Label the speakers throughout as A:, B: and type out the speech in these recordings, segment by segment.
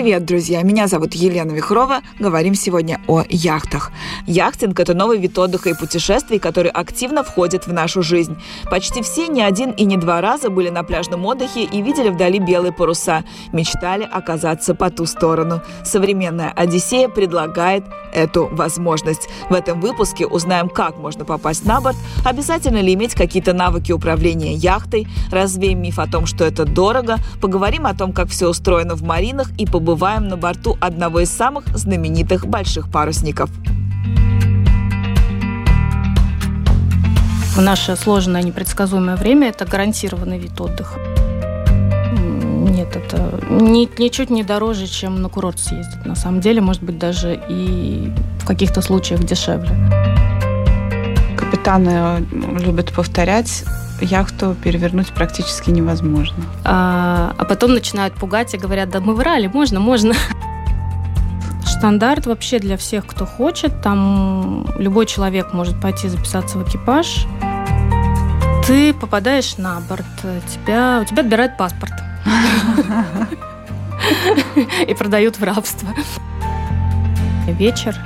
A: Привет, друзья! Меня зовут Елена Вихрова. Говорим сегодня о яхтах. Яхтинг – это новый вид отдыха и путешествий, который активно входит в нашу жизнь. Почти все не один и не два раза были на пляжном отдыхе и видели вдали белые паруса. Мечтали оказаться по ту сторону. Современная «Одиссея» предлагает эту возможность. В этом выпуске узнаем, как можно попасть на борт, обязательно ли иметь какие-то навыки управления яхтой, развеем миф о том, что это дорого, поговорим о том, как все устроено в маринах и побываем на борту одного из самых знаменитых больших парусников.
B: В наше сложное непредсказуемое время это гарантированный вид отдыха. Нет, это ни, ничуть не дороже, чем на курорт съездить. На самом деле, может быть, даже и в каких-то случаях дешевле.
C: Капитаны любят повторять, яхту перевернуть практически невозможно.
B: А, а потом начинают пугать и говорят, да мы врали, можно, можно. Стандарт вообще для всех, кто хочет. Там любой человек может пойти записаться в экипаж. Ты попадаешь на борт, тебя, у тебя отбирают паспорт. И продают в рабство. Вечер,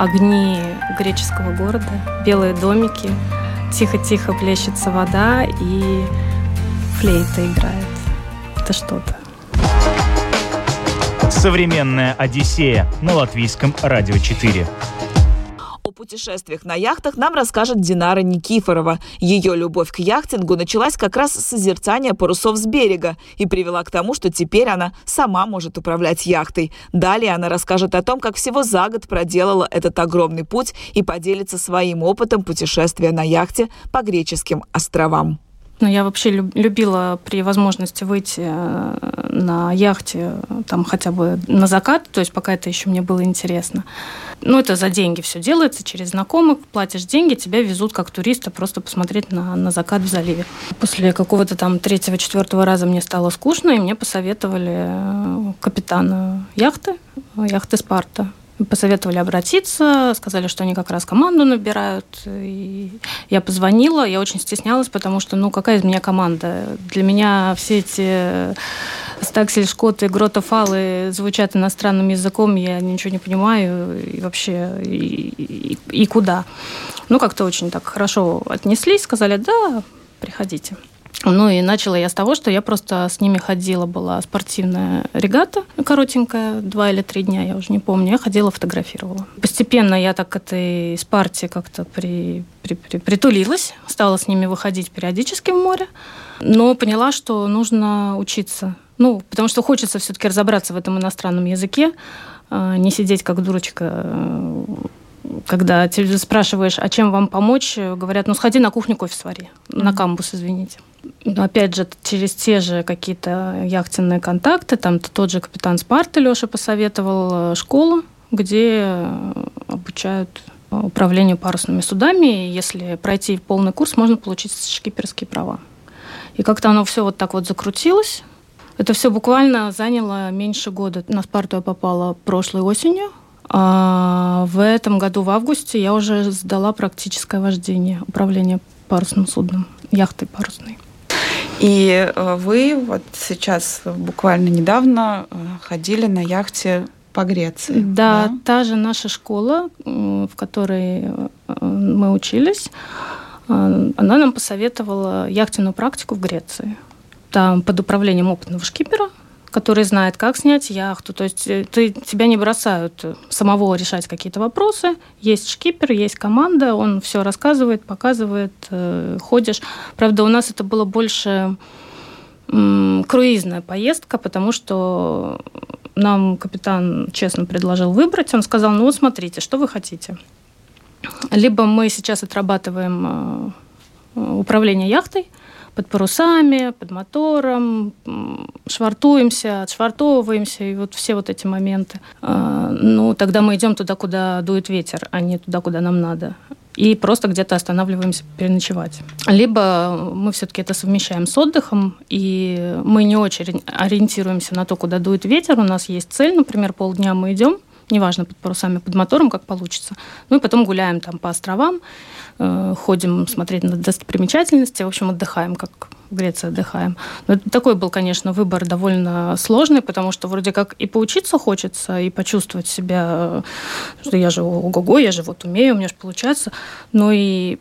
B: огни греческого города, белые домики, тихо-тихо плещется вода и флейта играет. Это что-то.
D: Современная Одиссея на латвийском радио 4
A: путешествиях на яхтах нам расскажет Динара Никифорова. Ее любовь к яхтингу началась как раз с созерцания парусов с берега и привела к тому, что теперь она сама может управлять яхтой. Далее она расскажет о том, как всего за год проделала этот огромный путь и поделится своим опытом путешествия на яхте по греческим островам.
B: Ну, я вообще любила при возможности выйти э, на яхте там хотя бы на закат, то есть пока это еще мне было интересно. Ну, это за деньги все делается, через знакомых, платишь деньги, тебя везут как туриста просто посмотреть на, на закат в заливе. После какого-то там третьего-четвертого раза мне стало скучно, и мне посоветовали э, капитана яхты, яхты «Спарта», посоветовали обратиться, сказали, что они как раз команду набирают. И я позвонила, я очень стеснялась, потому что, ну, какая из меня команда? Для меня все эти стаксель, шкоты, гротофалы звучат иностранным языком, я ничего не понимаю и вообще и, и, и куда. Ну, как-то очень так хорошо отнеслись, сказали, да, приходите. Ну и начала я с того, что я просто с ними ходила, была спортивная регата коротенькая, два или три дня, я уже не помню. Я ходила, фотографировала. Постепенно я так к этой спарте как-то при, при, при, притулилась, стала с ними выходить периодически в море, но поняла, что нужно учиться. Ну, потому что хочется все-таки разобраться в этом иностранном языке, а, не сидеть как дурочка когда спрашиваешь, а чем вам помочь, говорят, ну сходи на кухню кофе свари, mm-hmm. на камбус, извините. Но опять же, через те же какие-то яхтенные контакты, там тот же капитан Спарта Леша посоветовал э, школу, где э, обучают управлению парусными судами. И если пройти полный курс, можно получить шкиперские права. И как-то оно все вот так вот закрутилось. Это все буквально заняло меньше года. На Спарту я попала прошлой осенью. А в этом году, в августе, я уже сдала практическое вождение, управление парусным судном, яхтой парусной.
C: И э, вы вот сейчас буквально недавно э, ходили на яхте по Греции.
B: Да, да, та же наша школа, в которой э, мы учились, она нам посоветовала яхтенную практику в Греции. Там под управлением опытного шкипера который знает, как снять яхту. То есть э, ты, тебя не бросают самого решать какие-то вопросы. Есть шкипер, есть команда, он все рассказывает, показывает, э, ходишь. Правда, у нас это было больше м, круизная поездка, потому что нам капитан честно предложил выбрать. Он сказал, ну вот смотрите, что вы хотите. Либо мы сейчас отрабатываем э, управление яхтой, под парусами, под мотором, швартуемся, отшвартовываемся, и вот все вот эти моменты. А, ну, тогда мы идем туда, куда дует ветер, а не туда, куда нам надо и просто где-то останавливаемся переночевать. Либо мы все-таки это совмещаем с отдыхом, и мы не очень ориентируемся на то, куда дует ветер. У нас есть цель, например, полдня мы идем, неважно, под парусами, под мотором, как получится. Ну и потом гуляем там по островам, ходим смотреть на достопримечательности, в общем, отдыхаем, как в Греции отдыхаем. Но такой был, конечно, выбор довольно сложный, потому что вроде как и поучиться хочется, и почувствовать себя, что я же ого-го, я же вот умею, у меня же получается, но и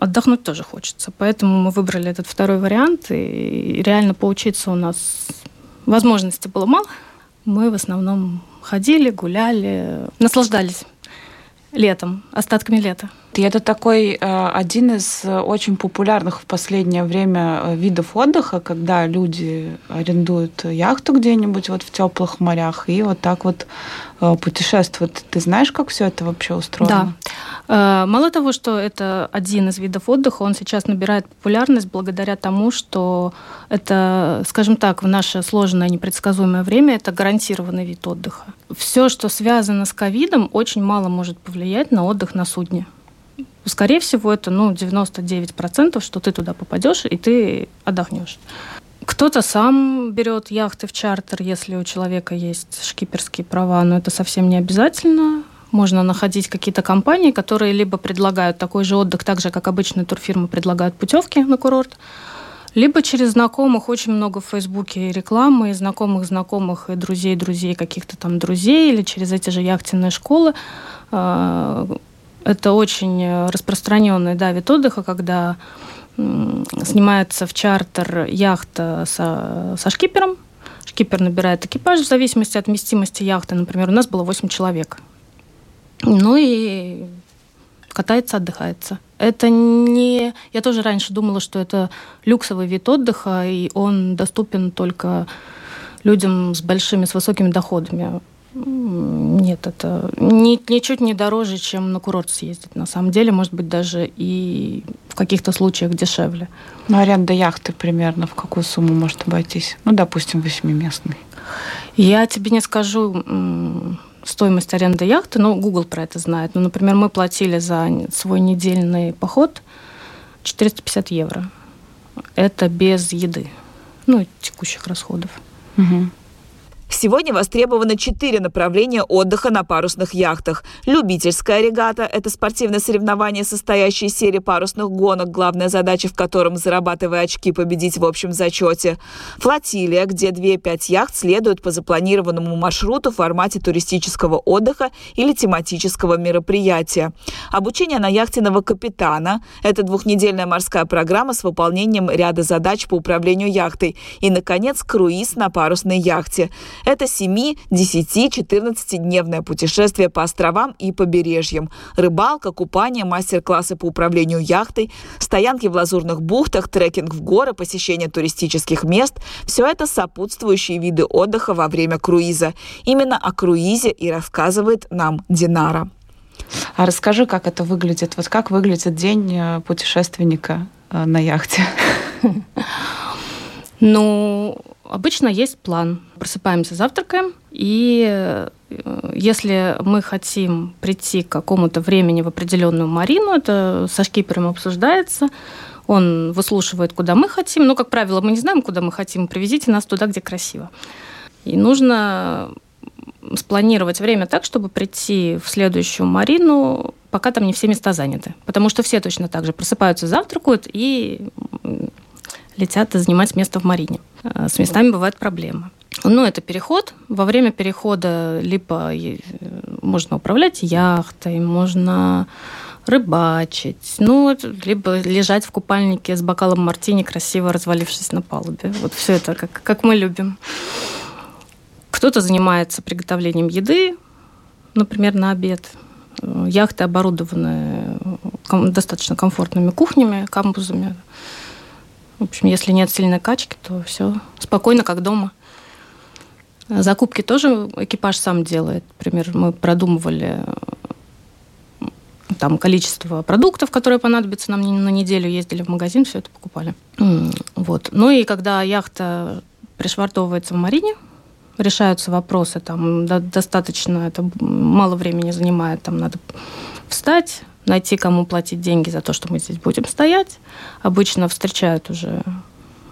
B: отдохнуть тоже хочется. Поэтому мы выбрали этот второй вариант, и реально поучиться у нас возможностей было мало. Мы в основном ходили, гуляли, наслаждались летом, остатками лета.
C: И это такой э, один из очень популярных в последнее время э, видов отдыха, когда люди арендуют яхту где-нибудь вот в теплых морях и вот так вот э, путешествуют. Ты знаешь, как все это вообще устроено?
B: Да. Мало того, что это один из видов отдыха, он сейчас набирает популярность благодаря тому, что это, скажем так, в наше сложное непредсказуемое время это гарантированный вид отдыха. Все, что связано с ковидом, очень мало может повлиять на отдых на судне скорее всего, это ну, 99%, что ты туда попадешь и ты отдохнешь. Кто-то сам берет яхты в чартер, если у человека есть шкиперские права, но это совсем не обязательно. Можно находить какие-то компании, которые либо предлагают такой же отдых, так же, как обычные турфирмы предлагают путевки на курорт, либо через знакомых, очень много в Фейсбуке рекламы, и знакомых знакомых, и друзей друзей, каких-то там друзей, или через эти же яхтенные школы а, это очень э, распространенный да, вид отдыха, когда снимается в чартер яхта со, со шкипером. Шкипер набирает экипаж в зависимости от вместимости яхты. Например, у нас было 8 человек. Ну и катается, отдыхается. Это не... Я тоже раньше думала, что это люксовый вид отдыха, и он доступен только людям с большими, с высокими доходами. Нет, это ни, ничуть не дороже, чем на курорт съездить. На самом деле, может быть, даже и в каких-то случаях дешевле.
C: Ну, аренда яхты примерно в какую сумму может обойтись? Ну, допустим, восьмиместный.
B: Я тебе не скажу стоимость аренды яхты, но Google про это знает. Ну, например, мы платили за свой недельный поход 450 евро. Это без еды, ну, текущих расходов.
A: Угу. Сегодня востребовано четыре направления отдыха на парусных яхтах. Любительская регата – это спортивное соревнование, состоящее из серии парусных гонок, главная задача в котором, зарабатывая очки, победить в общем зачете. Флотилия, где 2-5 яхт следуют по запланированному маршруту в формате туристического отдыха или тематического мероприятия. Обучение на яхтенного капитана – это двухнедельная морская программа с выполнением ряда задач по управлению яхтой. И, наконец, круиз на парусной яхте. Это 7, 10, 14-дневное путешествие по островам и побережьям. Рыбалка, купание, мастер-классы по управлению яхтой, стоянки в лазурных бухтах, трекинг в горы, посещение туристических мест – все это сопутствующие виды отдыха во время круиза. Именно о круизе и рассказывает нам Динара.
C: А расскажи, как это выглядит? Вот как выглядит день э, путешественника э, на яхте?
B: Ну, Обычно есть план. Просыпаемся, завтракаем, и э, если мы хотим прийти к какому-то времени в определенную марину, это со шкипером обсуждается, он выслушивает, куда мы хотим. Но, как правило, мы не знаем, куда мы хотим. Привезите нас туда, где красиво. И нужно спланировать время так, чтобы прийти в следующую марину, пока там не все места заняты. Потому что все точно так же просыпаются, завтракают и летят занимать место в Марине. Э, с местами бывают проблемы. Ну, это переход. Во время перехода либо можно управлять яхтой, можно рыбачить, ну, либо лежать в купальнике с бокалом мартини, красиво развалившись на палубе. Вот все это, как, как мы любим. Кто-то занимается приготовлением еды, например, на обед. Яхты оборудованы достаточно комфортными кухнями, камбузами. В общем, если нет сильной качки, то все спокойно, как дома. Закупки тоже экипаж сам делает. Например, мы продумывали там количество продуктов, которые понадобятся нам на неделю, ездили в магазин, все это покупали. Вот. Ну и когда яхта пришвартовывается в марине, решаются вопросы, там достаточно, это мало времени занимает, там надо встать, найти, кому платить деньги за то, что мы здесь будем стоять. Обычно встречают уже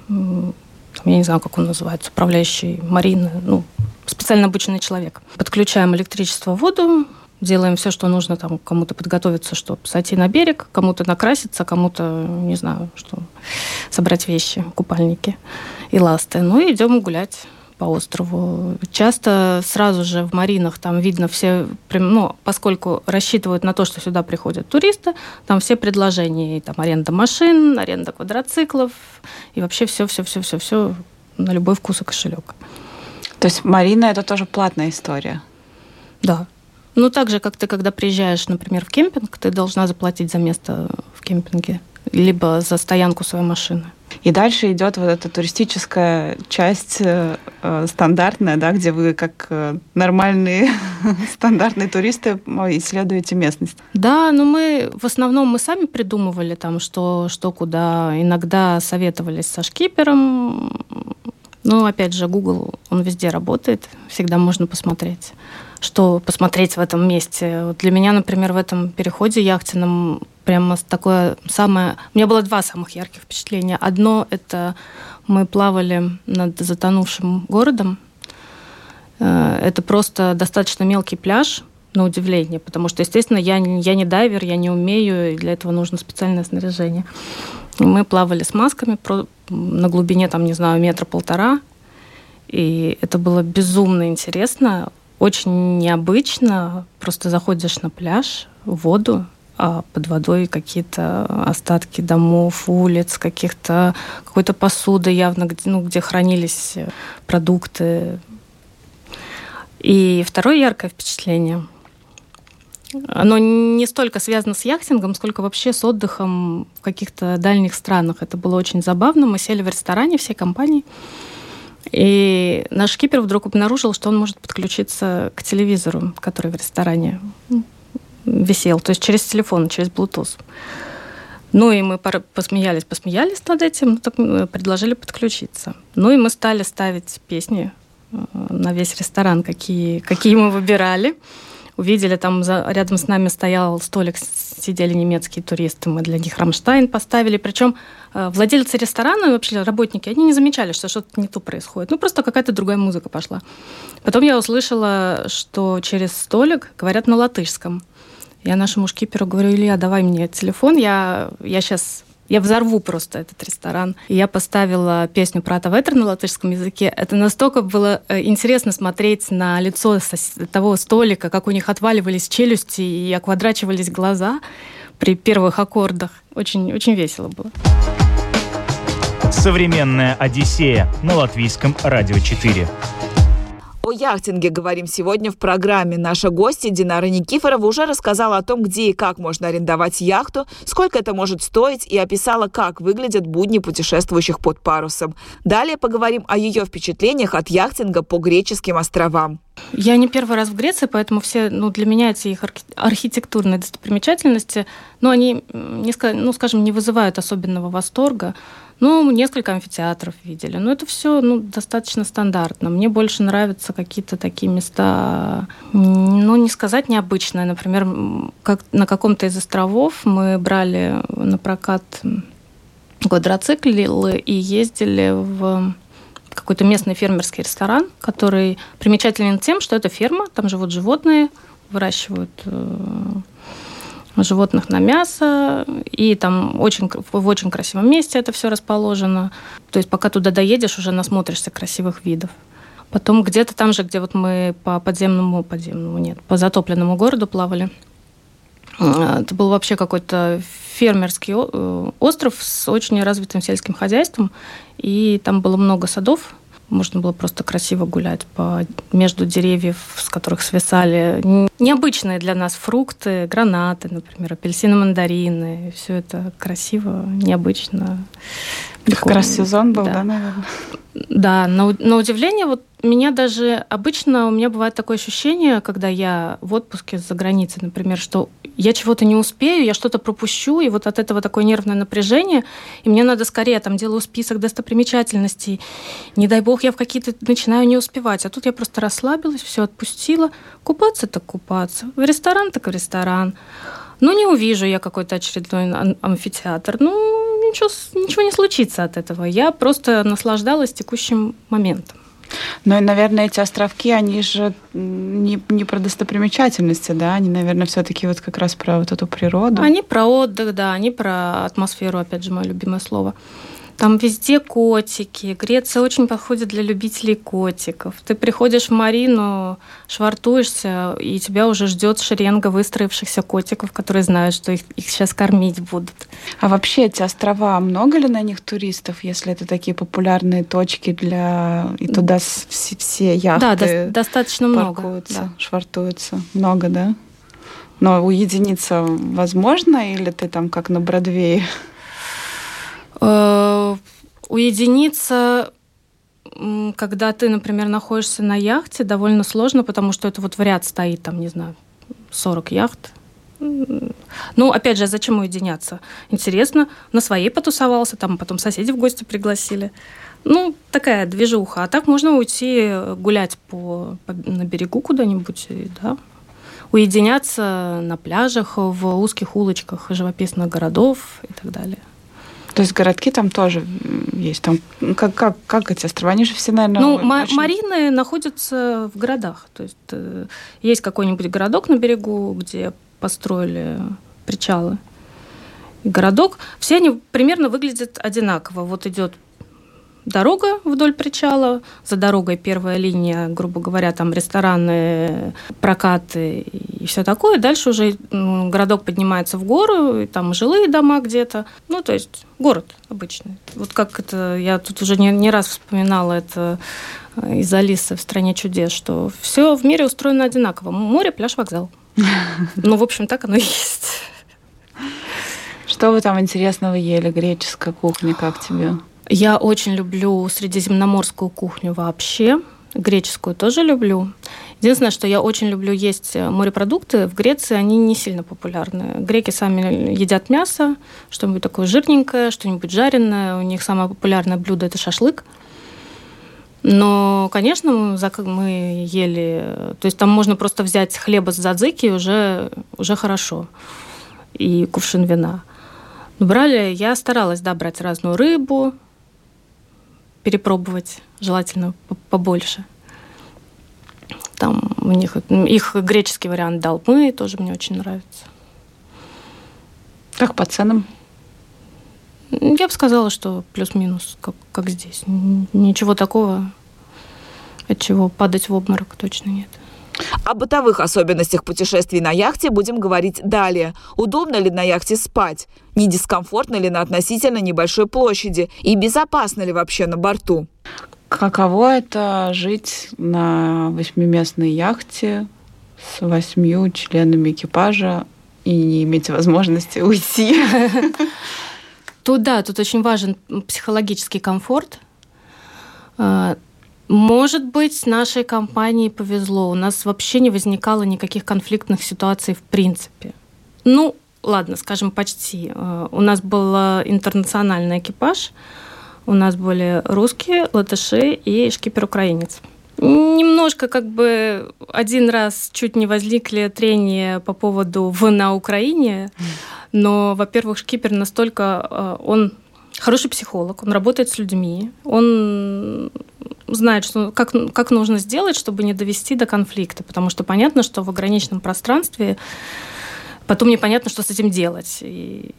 B: я не знаю, как он называется, управляющий марины, ну, специально обученный человек. Подключаем электричество, воду, делаем все, что нужно там кому-то подготовиться, чтобы сойти на берег, кому-то накраситься, кому-то, не знаю, что собрать вещи, купальники и ласты. Ну и идем гулять по острову. Часто сразу же в маринах там видно все, ну, поскольку рассчитывают на то, что сюда приходят туристы, там все предложения, и там аренда машин, аренда квадроциклов, и вообще все-все-все-все-все на любой вкус и кошелек.
C: То есть Марина это тоже платная история?
B: Да. Ну, так же, как ты, когда приезжаешь, например, в кемпинг, ты должна заплатить за место в кемпинге, либо за стоянку своей машины.
C: И дальше идет вот эта туристическая часть э, э стандартная, да, где вы как э, нормальные стандартные туристы исследуете местность.
B: Да, но мы в основном мы сами придумывали там, что, что куда. Иногда советовались со шкипером. Ну, опять же, Google, он везде работает, всегда можно посмотреть что посмотреть в этом месте. Вот для меня, например, в этом переходе яхтенном прямо такое самое... У меня было два самых ярких впечатления. Одно — это мы плавали над затонувшим городом. Э, это просто достаточно мелкий пляж, на удивление, потому что, естественно, я, я не дайвер, я не умею, и для этого нужно специальное снаряжение. Мы плавали с масками на глубине, там, не знаю, метра полтора, и это было безумно интересно очень необычно. Просто заходишь на пляж, в воду, под водой какие-то остатки домов, улиц, каких-то какой-то посуды явно, где, ну, где хранились продукты. И второе яркое впечатление. Оно не столько связано с яхтингом, сколько вообще с отдыхом в каких-то дальних странах. Это было очень забавно. Мы сели в ресторане всей компанией. И наш кипер вдруг обнаружил, что он может подключиться к телевизору, который в ресторане висел, то есть через телефон, через Bluetooth. Ну и мы посмеялись, посмеялись над этим, так предложили подключиться. Ну и мы стали ставить песни э, на весь ресторан, какие, какие мы выбирали увидели, там за, рядом с нами стоял столик, сидели немецкие туристы, мы для них Рамштайн поставили. Причем э, владельцы ресторана вообще работники, они не замечали, что что-то не то происходит. Ну, просто какая-то другая музыка пошла. Потом я услышала, что через столик говорят на латышском. Я нашему шкиперу говорю, Илья, давай мне телефон, я, я сейчас я взорву просто этот ресторан. И я поставила песню про Ветер на латышском языке. Это настолько было э, интересно смотреть на лицо того столика, как у них отваливались челюсти и оквадрачивались глаза при первых аккордах. Очень, очень весело было.
D: Современная Одиссея на латвийском радио 4.
A: О яхтинге говорим сегодня в программе. Наша гостья Динара Никифорова уже рассказала о том, где и как можно арендовать яхту, сколько это может стоить и описала, как выглядят будни путешествующих под парусом. Далее поговорим о ее впечатлениях от яхтинга по греческим островам.
B: Я не первый раз в Греции, поэтому все, ну, для меня эти их архитектурные достопримечательности, ну, они, не, ну, скажем, не вызывают особенного восторга. Ну, несколько амфитеатров видели. Но это все ну, достаточно стандартно. Мне больше нравятся какие-то такие места, ну, не сказать необычные. Например, как на каком-то из островов мы брали на прокат квадроциклы и ездили в какой-то местный фермерский ресторан, который примечателен тем, что это ферма, там живут животные, выращивают э, животных на мясо, и там очень, в очень красивом месте это все расположено. То есть пока туда доедешь, уже насмотришься красивых видов. Потом где-то там же, где вот мы по подземному, подземному нет, по затопленному городу плавали, э, это был вообще какой-то фермерский э, остров с очень развитым сельским хозяйством, и там было много садов, можно было просто красиво гулять по, между деревьев, с которых свисали необычные для нас фрукты, гранаты, например, апельсины, мандарины. Все это красиво, необычно.
C: Прикольно. Как раз сезон был, да, да наверное?
B: Да, на, на удивление, вот меня даже обычно у меня бывает такое ощущение, когда я в отпуске за границей, например, что я чего-то не успею, я что-то пропущу, и вот от этого такое нервное напряжение, и мне надо скорее, там, делаю список достопримечательностей, не дай бог, я в какие-то начинаю не успевать, а тут я просто расслабилась, все отпустила, купаться так купаться, в ресторан так в ресторан, ну, не увижу я какой-то очередной амфитеатр. Ну, ничего, ничего не случится от этого. Я просто наслаждалась текущим моментом.
C: Ну и, наверное, эти островки, они же не, не про достопримечательности, да, они, наверное, все-таки вот как раз про вот эту природу.
B: Они про отдых, да, они про атмосферу, опять же, мое любимое слово. Там везде котики. Греция очень подходит для любителей котиков. Ты приходишь в Марину, швартуешься, и тебя уже ждет шеренга выстроившихся котиков, которые знают, что их, их сейчас кормить будут.
C: А вообще эти острова, много ли на них туристов, если это такие популярные точки для... И туда все, все яхты
B: Да, до, достаточно много.
C: Да. швартуются. Много, да? Но уединиться возможно, или ты там как на Бродвее?
B: Э, уединиться, когда ты, например, находишься на яхте, довольно сложно, потому что это вот в ряд стоит, там, не знаю, 40 яхт. Ну, опять же, зачем уединяться? Интересно, на своей потусовался, там потом соседи в гости пригласили. Ну, такая движуха. А так можно уйти гулять по, по на берегу куда-нибудь, да, уединяться на пляжах, в узких улочках живописных городов и так далее.
C: То есть городки там тоже есть. Там, как, как, как эти острова? Они же все, наверное,
B: Ну, очень... марины находятся в городах. То есть э, есть какой-нибудь городок на берегу, где построили причалы. И городок, все они примерно выглядят одинаково. Вот идет дорога вдоль причала, за дорогой первая линия, грубо говоря, там рестораны, прокаты и все такое. Дальше уже городок поднимается в гору, и там жилые дома где-то. Ну, то есть город обычный. Вот как это, я тут уже не, не раз вспоминала это э, из Алисы в «Стране чудес», что все в мире устроено одинаково. Море, пляж, вокзал. Ну, в общем, так оно и есть.
C: Что вы там интересного ели? Греческая кухня, как тебе?
B: Я очень люблю средиземноморскую кухню вообще. Греческую тоже люблю. Единственное, что я очень люблю есть морепродукты. В Греции они не сильно популярны. Греки сами едят мясо, что-нибудь такое жирненькое, что-нибудь жареное. У них самое популярное блюдо – это шашлык. Но, конечно, мы ели... То есть там можно просто взять хлеба с задзики, уже, уже хорошо. И кувшин вина. брали, я старалась, да, брать разную рыбу, перепробовать, желательно побольше. Там у них их греческий вариант долмы тоже мне очень нравится.
C: Как по ценам?
B: Я бы сказала, что плюс-минус, как, как здесь. Ничего такого, от чего падать в обморок точно нет.
A: О бытовых особенностях путешествий на яхте будем говорить далее. Удобно ли на яхте спать? Не дискомфортно ли на относительно небольшой площади? И безопасно ли вообще на борту?
C: Каково это жить на восьмиместной яхте с восьмью членами экипажа и не иметь возможности уйти?
B: Тут да, тут очень важен психологический комфорт. Может быть, нашей компании повезло. У нас вообще не возникало никаких конфликтных ситуаций в принципе. Ну, ладно, скажем, почти. Э, у нас был интернациональный экипаж. У нас были русские, латыши и шкипер-украинец. Немножко как бы один раз чуть не возникли трения по поводу «в на Украине», но, во-первых, шкипер настолько... Э, он хороший психолог, он работает с людьми, он знает, что, как, как нужно сделать, чтобы не довести до конфликта, потому что понятно, что в ограниченном пространстве потом непонятно, что с этим делать. И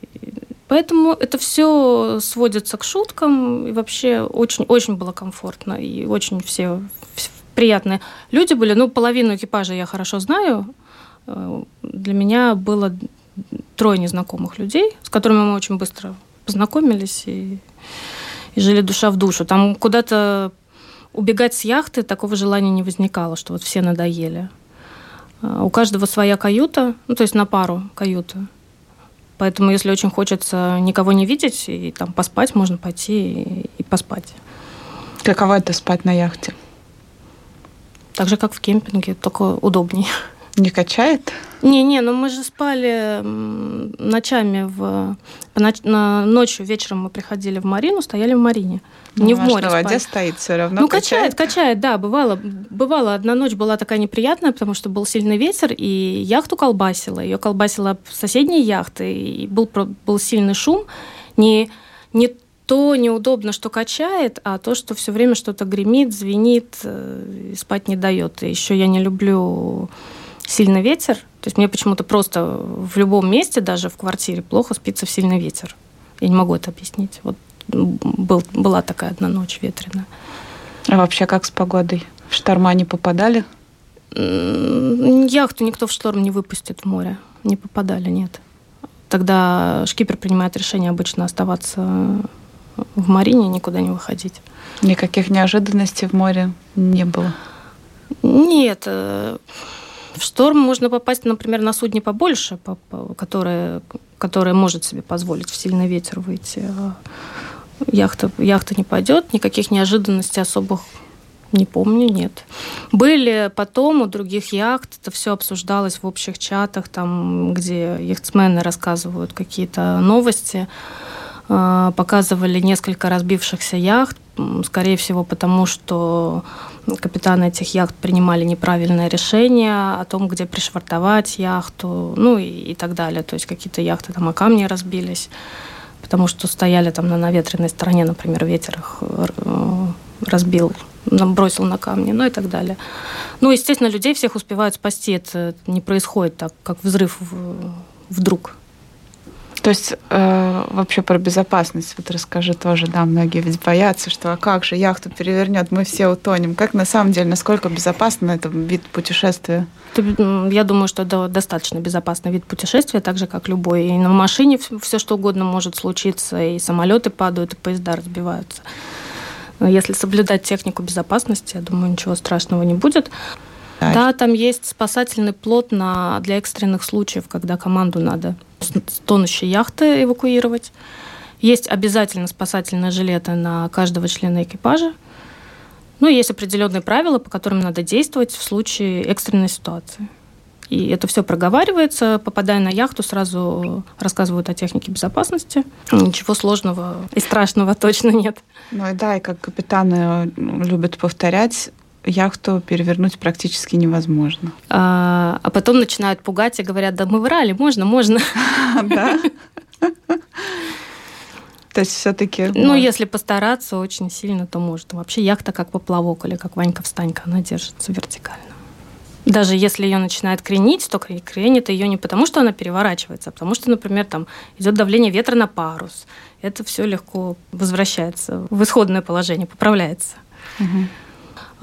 B: поэтому это все сводится к шуткам, и вообще очень, очень было комфортно, и очень все, все приятные люди были. Ну, половину экипажа я хорошо знаю. Для меня было трое незнакомых людей, с которыми мы очень быстро познакомились и, и жили душа в душу. Там куда-то убегать с яхты такого желания не возникало, что вот все надоели. А, у каждого своя каюта, ну, то есть на пару каюта. Поэтому, если очень хочется никого не видеть и там поспать, можно пойти и, и поспать.
C: Каково это спать на яхте?
B: Так же, как в кемпинге, только удобнее.
C: Не качает?
B: Не-не, но мы же спали ночами в... На... Ночью, вечером мы приходили в Марину, стояли в Марине.
C: Ну, не в море. На воде стоит все равно.
B: Ну, качает, качает, да. Бывало, бывало, одна ночь была такая неприятная, потому что был сильный ветер, и яхту колбасила. Ее колбасила соседние яхты, и был, был сильный шум. Не не то неудобно, что качает, а то, что все время что-то гремит, звенит, э, спать не дает. И еще я не люблю сильный ветер. То есть мне почему-то просто в любом месте, даже в квартире, плохо спится в сильный ветер. Я не могу это объяснить. Вот был, была такая одна ночь ветреная.
C: А вообще как с погодой? В шторма не попадали?
B: Яхту никто в шторм не выпустит в море. Не попадали, нет. Тогда шкипер принимает решение обычно оставаться в Марине, никуда не выходить.
C: Никаких неожиданностей в море не было?
B: Нет. В шторм можно попасть, например, на судне побольше, которое, которое может себе позволить в сильный ветер выйти. А яхта, яхта не пойдет, никаких неожиданностей особых не помню, нет. Были потом у других яхт, это все обсуждалось в общих чатах, там, где яхтсмены рассказывают какие-то новости. А, показывали несколько разбившихся яхт, скорее всего, потому что капитаны этих яхт принимали неправильное решение о том, где пришвартовать яхту, ну и, и так далее. То есть какие-то яхты там о камни разбились, потому что стояли там на наветренной стороне, например, ветер их э, разбил, бросил на камни, ну и так далее. Ну, естественно, людей всех успевают спасти. Это не происходит так, как взрыв вдруг.
C: То есть э, вообще про безопасность вот расскажи тоже, да, многие ведь боятся, что а как же яхту перевернет, мы все утонем. Как на самом деле, насколько безопасно это вид путешествия?
B: Я думаю, что это достаточно безопасный вид путешествия, так же, как любой. И на машине все что угодно может случиться, и самолеты падают, и поезда разбиваются. Если соблюдать технику безопасности, я думаю, ничего страшного не будет. Да, там есть спасательный плот на, для экстренных случаев, когда команду надо с тонущей яхты эвакуировать. Есть обязательно спасательные жилеты на каждого члена экипажа. Ну, есть определенные правила, по которым надо действовать в случае экстренной ситуации. И это все проговаривается. Попадая на яхту, сразу рассказывают о технике безопасности. Ничего сложного и страшного точно нет.
C: Ну и да, и как капитаны любят повторять, яхту перевернуть практически невозможно.
B: А, а потом начинают пугать и говорят, да мы врали, можно, можно. Да?
C: То есть все-таки...
B: Ну, если постараться очень сильно, то может. Вообще яхта как поплавок или как Ванька-встанька, она держится вертикально. Даже если ее начинает кренить, то кренит ее не потому, что она переворачивается, а потому что, например, там идет давление ветра на парус. Это все легко возвращается в исходное положение, поправляется. Угу.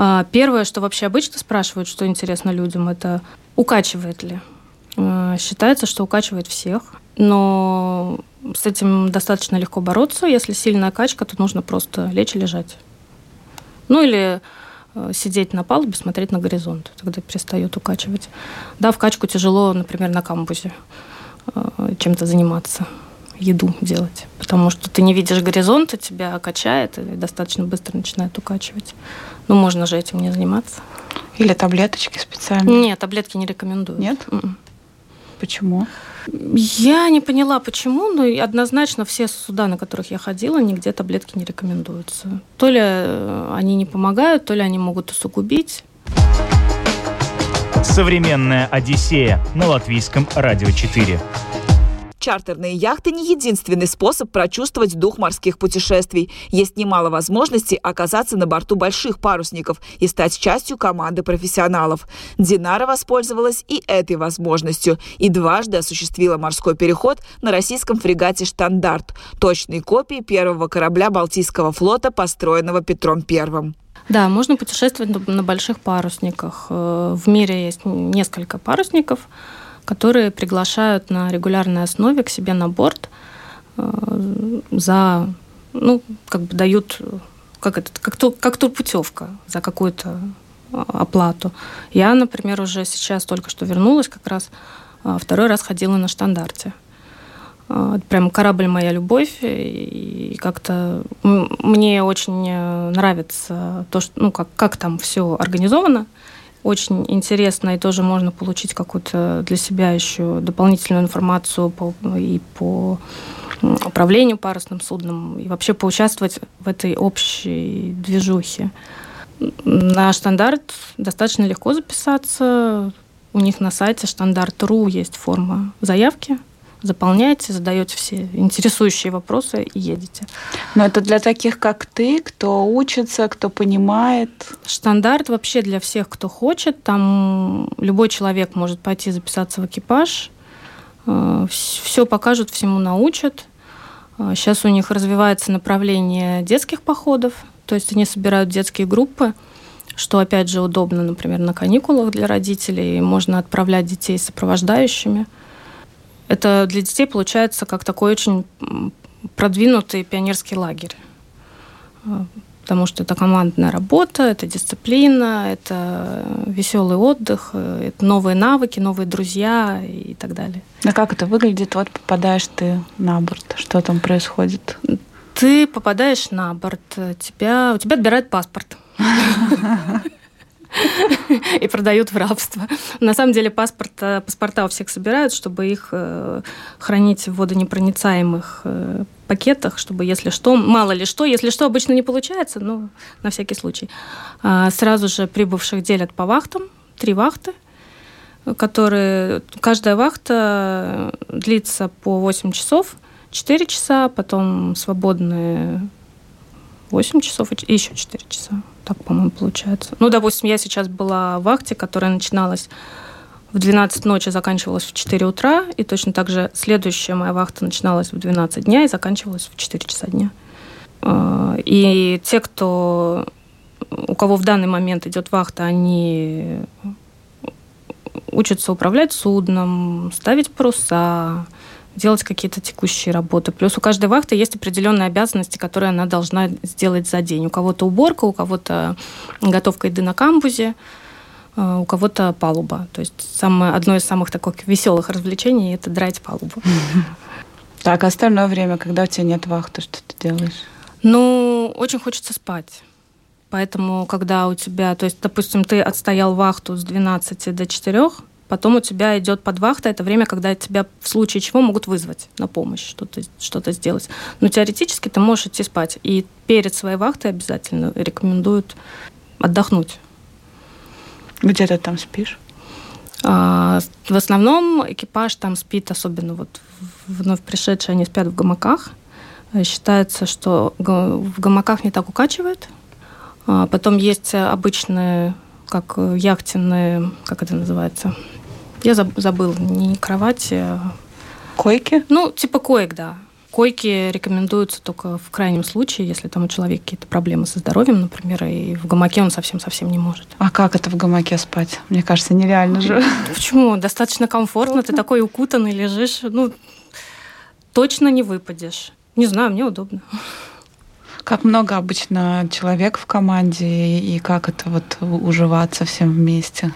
B: А, первое, что вообще обычно спрашивают, что интересно людям, это укачивает ли. А, считается, что укачивает всех, но с этим достаточно легко бороться. Если сильная качка, то нужно просто лечь и лежать. Ну или а, сидеть на палубе, смотреть на горизонт, тогда перестает укачивать. Да, в качку тяжело, например, на камбузе чем-то заниматься, еду делать, потому что ты не видишь горизонта, тебя качает и достаточно быстро начинает укачивать. Ну, можно же этим не заниматься.
C: Или таблеточки специальные?
B: Нет, таблетки не рекомендую.
C: Нет? Mm -mm. Почему?
B: Я не поняла, почему, но однозначно все суда, на которых я ходила, нигде таблетки не рекомендуются. То ли э, они не помогают, то ли они могут усугубить.
D: Современная Одиссея на латвийском радио 4.
A: Чартерные яхты не единственный способ прочувствовать дух морских путешествий. Есть немало возможностей оказаться на борту больших парусников и стать частью команды профессионалов. Динара воспользовалась и этой возможностью и дважды осуществила морской переход на российском фрегате «Штандарт», точной копии первого корабля Балтийского флота, построенного Петром Первым.
B: Да, можно путешествовать на больших парусниках. Э, в мире есть несколько парусников – которые приглашают на регулярной основе к себе на борт э, за, ну, как бы дают, как это, как, то, как турпутевка за какую-то а, оплату. Я, например, уже сейчас только что вернулась, как раз а, второй раз ходила на штандарте. А, прям корабль моя любовь, и как-то мне очень э, нравится то, что, ну, как, как там все организовано очень интересно, и тоже можно получить какую-то для себя еще дополнительную информацию по, и по управлению парусным судном, и вообще поучаствовать в этой общей движухе. На стандарт достаточно легко записаться. У них на сайте стандарт.ру есть форма заявки. Заполняете, задаете все интересующие вопросы и едете.
C: Но это для таких, как ты, кто учится, кто понимает.
B: Стандарт вообще для всех, кто хочет. Там любой человек может пойти записаться в экипаж. Э, все покажут, всему научат. Сейчас э, у них развивается направление детских походов, то есть они собирают детские группы, что опять же удобно, например, на каникулах для родителей. Можно отправлять детей с сопровождающими – это для детей получается как такой очень продвинутый пионерский лагерь. А, потому что это командная работа, это дисциплина, это веселый отдых, это новые навыки, новые друзья и так далее.
C: А как это выглядит? Вот попадаешь ты на борт, что там происходит?
B: Ты попадаешь на борт, тебя, у тебя отбирают паспорт. и продают в рабство. На самом деле паспорт, э, паспорта у всех собирают, чтобы их э, хранить в водонепроницаемых э, пакетах, чтобы если что, мало ли что, если что обычно не получается, но на всякий случай. А сразу же прибывших делят по вахтам, три вахты, которые, каждая вахта длится по 8 часов, 4 часа, потом свободные 8 часов и еще 4 часа. Так, по-моему, получается. Ну, допустим, я сейчас была в вахте, которая начиналась в 12 ночи, заканчивалась в 4 утра, и точно так же следующая моя вахта начиналась в 12 дня и заканчивалась в 4 часа дня. А, и те, кто у кого в данный момент идет вахта, они учатся управлять судном, ставить паруса, делать какие-то текущие работы. Плюс у каждой вахты есть определенные обязанности, которые она должна сделать за день. У кого-то уборка, у кого-то готовка еды на камбузе, э, у кого-то палуба. То есть самое, одно из самых таких веселых развлечений – это драть палубу.
C: Так, остальное время, когда у тебя нет вахты, что ты делаешь?
B: Ну, очень хочется спать. Поэтому, когда у тебя, то есть, допустим, ты отстоял вахту с 12 до 4, Потом у тебя идет подвахта, это время, когда тебя в случае чего могут вызвать на помощь, что-то что сделать. Но теоретически ты можешь идти спать. И перед своей вахтой обязательно рекомендуют отдохнуть.
C: Где ты там спишь?
B: А, в основном экипаж там спит, особенно вот вновь пришедшие, они спят в гамаках. Считается, что в гамаках не так укачивает. А потом есть обычные, как яхтенные, как это называется, я забыл, не кровати. А...
C: Койки?
B: Ну, типа коек, да. Койки рекомендуются только в крайнем случае, если там у человека какие-то проблемы со здоровьем, например, и в гамаке он совсем-совсем не может.
C: А как это в гамаке спать? Мне кажется, нереально же.
B: Почему? Достаточно комфортно, ты такой укутанный лежишь, ну, точно не выпадешь. Не знаю, мне удобно.
C: Как много обычно человек в команде и как это вот уживаться всем вместе?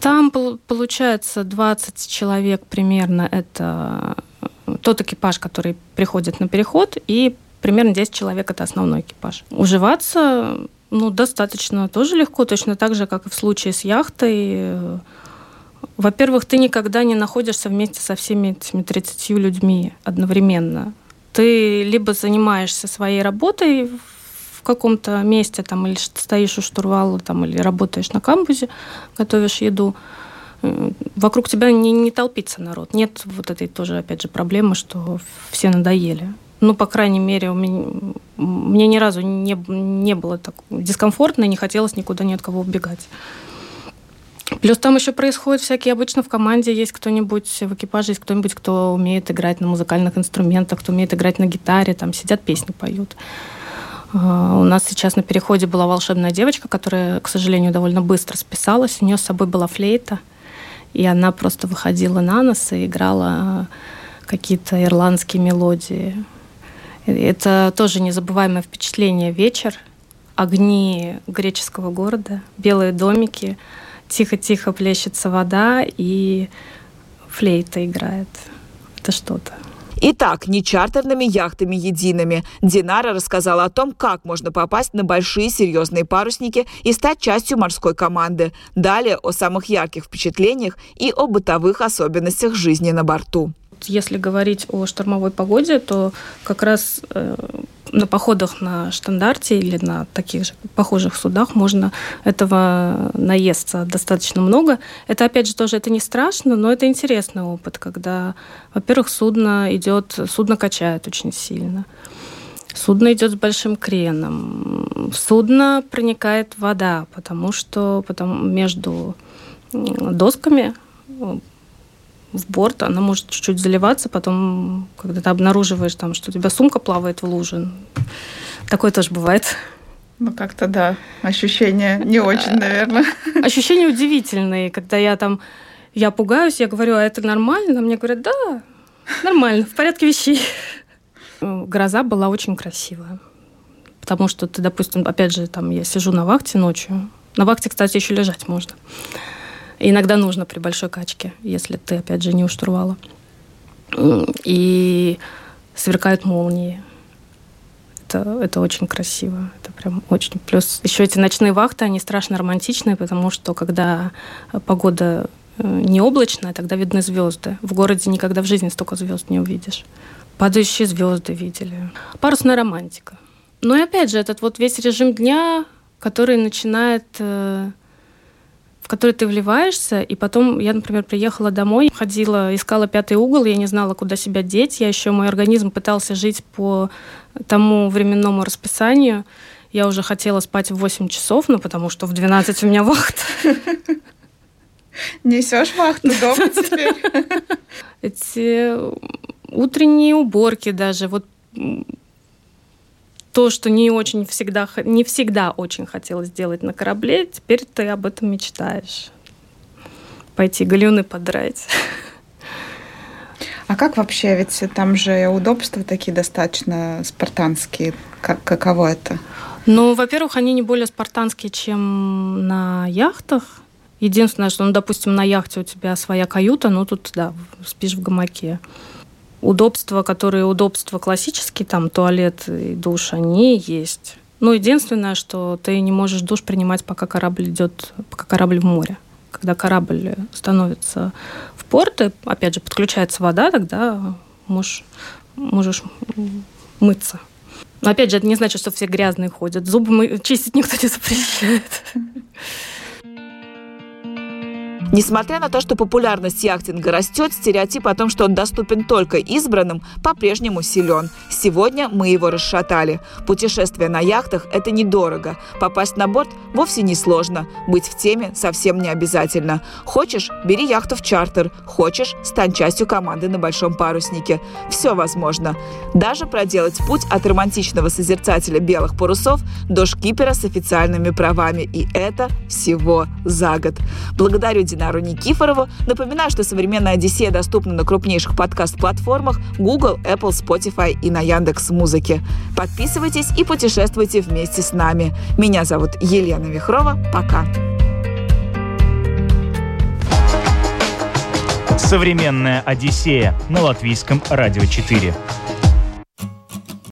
B: Там получается 20 человек примерно. Это э, тот экипаж, который приходит на переход, и примерно 10 человек это основной экипаж. Уживаться ну, достаточно тоже легко, точно так же, как и в случае с яхтой. Во-первых, ты никогда не находишься вместе со всеми этими 30 людьми одновременно. Ты либо занимаешься своей работой в каком-то месте, там, или стоишь у штурвала, там, или работаешь на камбузе, готовишь еду, вокруг тебя не, не толпится народ. Нет вот этой тоже, опять же, проблемы, что все надоели. Ну, по крайней мере, у меня, мне ни разу не, не было так дискомфортно, не хотелось никуда ни от кого убегать. Плюс там еще происходит всякие, обычно в команде есть кто-нибудь, в экипаже есть кто-нибудь, кто умеет играть на музыкальных инструментах, кто умеет играть на гитаре, там сидят, песни поют. А, у нас сейчас на переходе была волшебная девочка, которая, к сожалению, довольно быстро списалась. У нее с собой была флейта, и она просто выходила на нос и играла какие-то ирландские мелодии. Это тоже незабываемое впечатление. Вечер, огни греческого города, белые домики, тихо-тихо плещется вода, и флейта играет. Это что-то.
A: Итак, не чартерными яхтами едиными. Динара рассказала о том, как можно попасть на большие серьезные парусники и стать частью морской команды. Далее о самых ярких впечатлениях и о бытовых особенностях жизни на борту.
B: Если говорить о штормовой погоде, то как раз э, на походах на штандарте или на таких же похожих судах можно этого наесться достаточно много. Это, опять же, тоже это не страшно, но это интересный опыт, когда, во-первых, судно идет, судно качает очень сильно. Судно идет с большим креном. В судно проникает вода, потому что потом между досками в борт, она может чуть-чуть заливаться, потом, когда ты обнаруживаешь, там, что у тебя сумка плавает в луже. Такое тоже бывает.
C: Ну, как-то да, ощущения не очень, наверное.
B: Ощущения удивительные, когда я там, я пугаюсь, я говорю, а это нормально? Мне говорят, да, нормально, в порядке вещей. Гроза была очень красивая. Потому что ты, допустим, опять же, там я сижу на вахте ночью. На вахте, кстати, еще лежать можно. Иногда нужно при большой качке, если ты, опять же, не у штурвала. И сверкают молнии. Это, это очень красиво. Это прям очень. Плюс еще эти ночные вахты, они страшно романтичные, потому что когда погода э, не облачная, тогда видны звезды. В городе никогда в жизни столько звезд не увидишь. Падающие звезды видели. Парусная романтика. Ну и опять же, этот вот весь режим дня, который начинает э, который ты вливаешься, и потом я, например, приехала домой, ходила, искала пятый угол, я не знала, куда себя деть, я еще, мой организм пытался жить по тому временному расписанию, я уже хотела спать в 8 часов, ну, потому что в 12 у меня вахта.
C: Несешь вахту дома теперь?
B: Эти утренние уборки даже, вот то, что не очень всегда, не всегда очень хотелось сделать на корабле, теперь ты об этом мечтаешь. Пойти галюны подрать.
C: А как вообще? Ведь там же удобства такие достаточно спартанские. Как, каково это?
B: Ну, во-первых, они не более спартанские, чем на яхтах. Единственное, что, ну, допустим, на яхте у тебя своя каюта, ну, тут, да, спишь в гамаке удобства, которые удобства классические, там туалет и душ, они есть. Ну, единственное, что ты не можешь душ принимать, пока корабль идет, пока корабль в море. Когда корабль становится в порт, и, опять же, подключается вода, тогда можешь, можешь мыться. Но опять же, это не значит, что все грязные ходят. Зубы мы чистить никто не запрещает.
A: Несмотря на то, что популярность яхтинга растет, стереотип о том, что он доступен только избранным, по-прежнему силен. Сегодня мы его расшатали. Путешествие на яхтах – это недорого. Попасть на борт вовсе не сложно. Быть в теме совсем не обязательно. Хочешь – бери яхту в чартер. Хочешь – стань частью команды на большом паруснике. Все возможно. Даже проделать путь от романтичного созерцателя белых парусов до шкипера с официальными правами. И это всего за год. Благодарю Динару Никифорову. Напоминаю, что «Современная Одиссея» доступна на крупнейших подкаст-платформах Google, Apple, Spotify и на Яндекс Музыке. Подписывайтесь и путешествуйте вместе с нами. Меня зовут Елена Вихрова. Пока.
D: «Современная Одиссея» на Латвийском радио 4.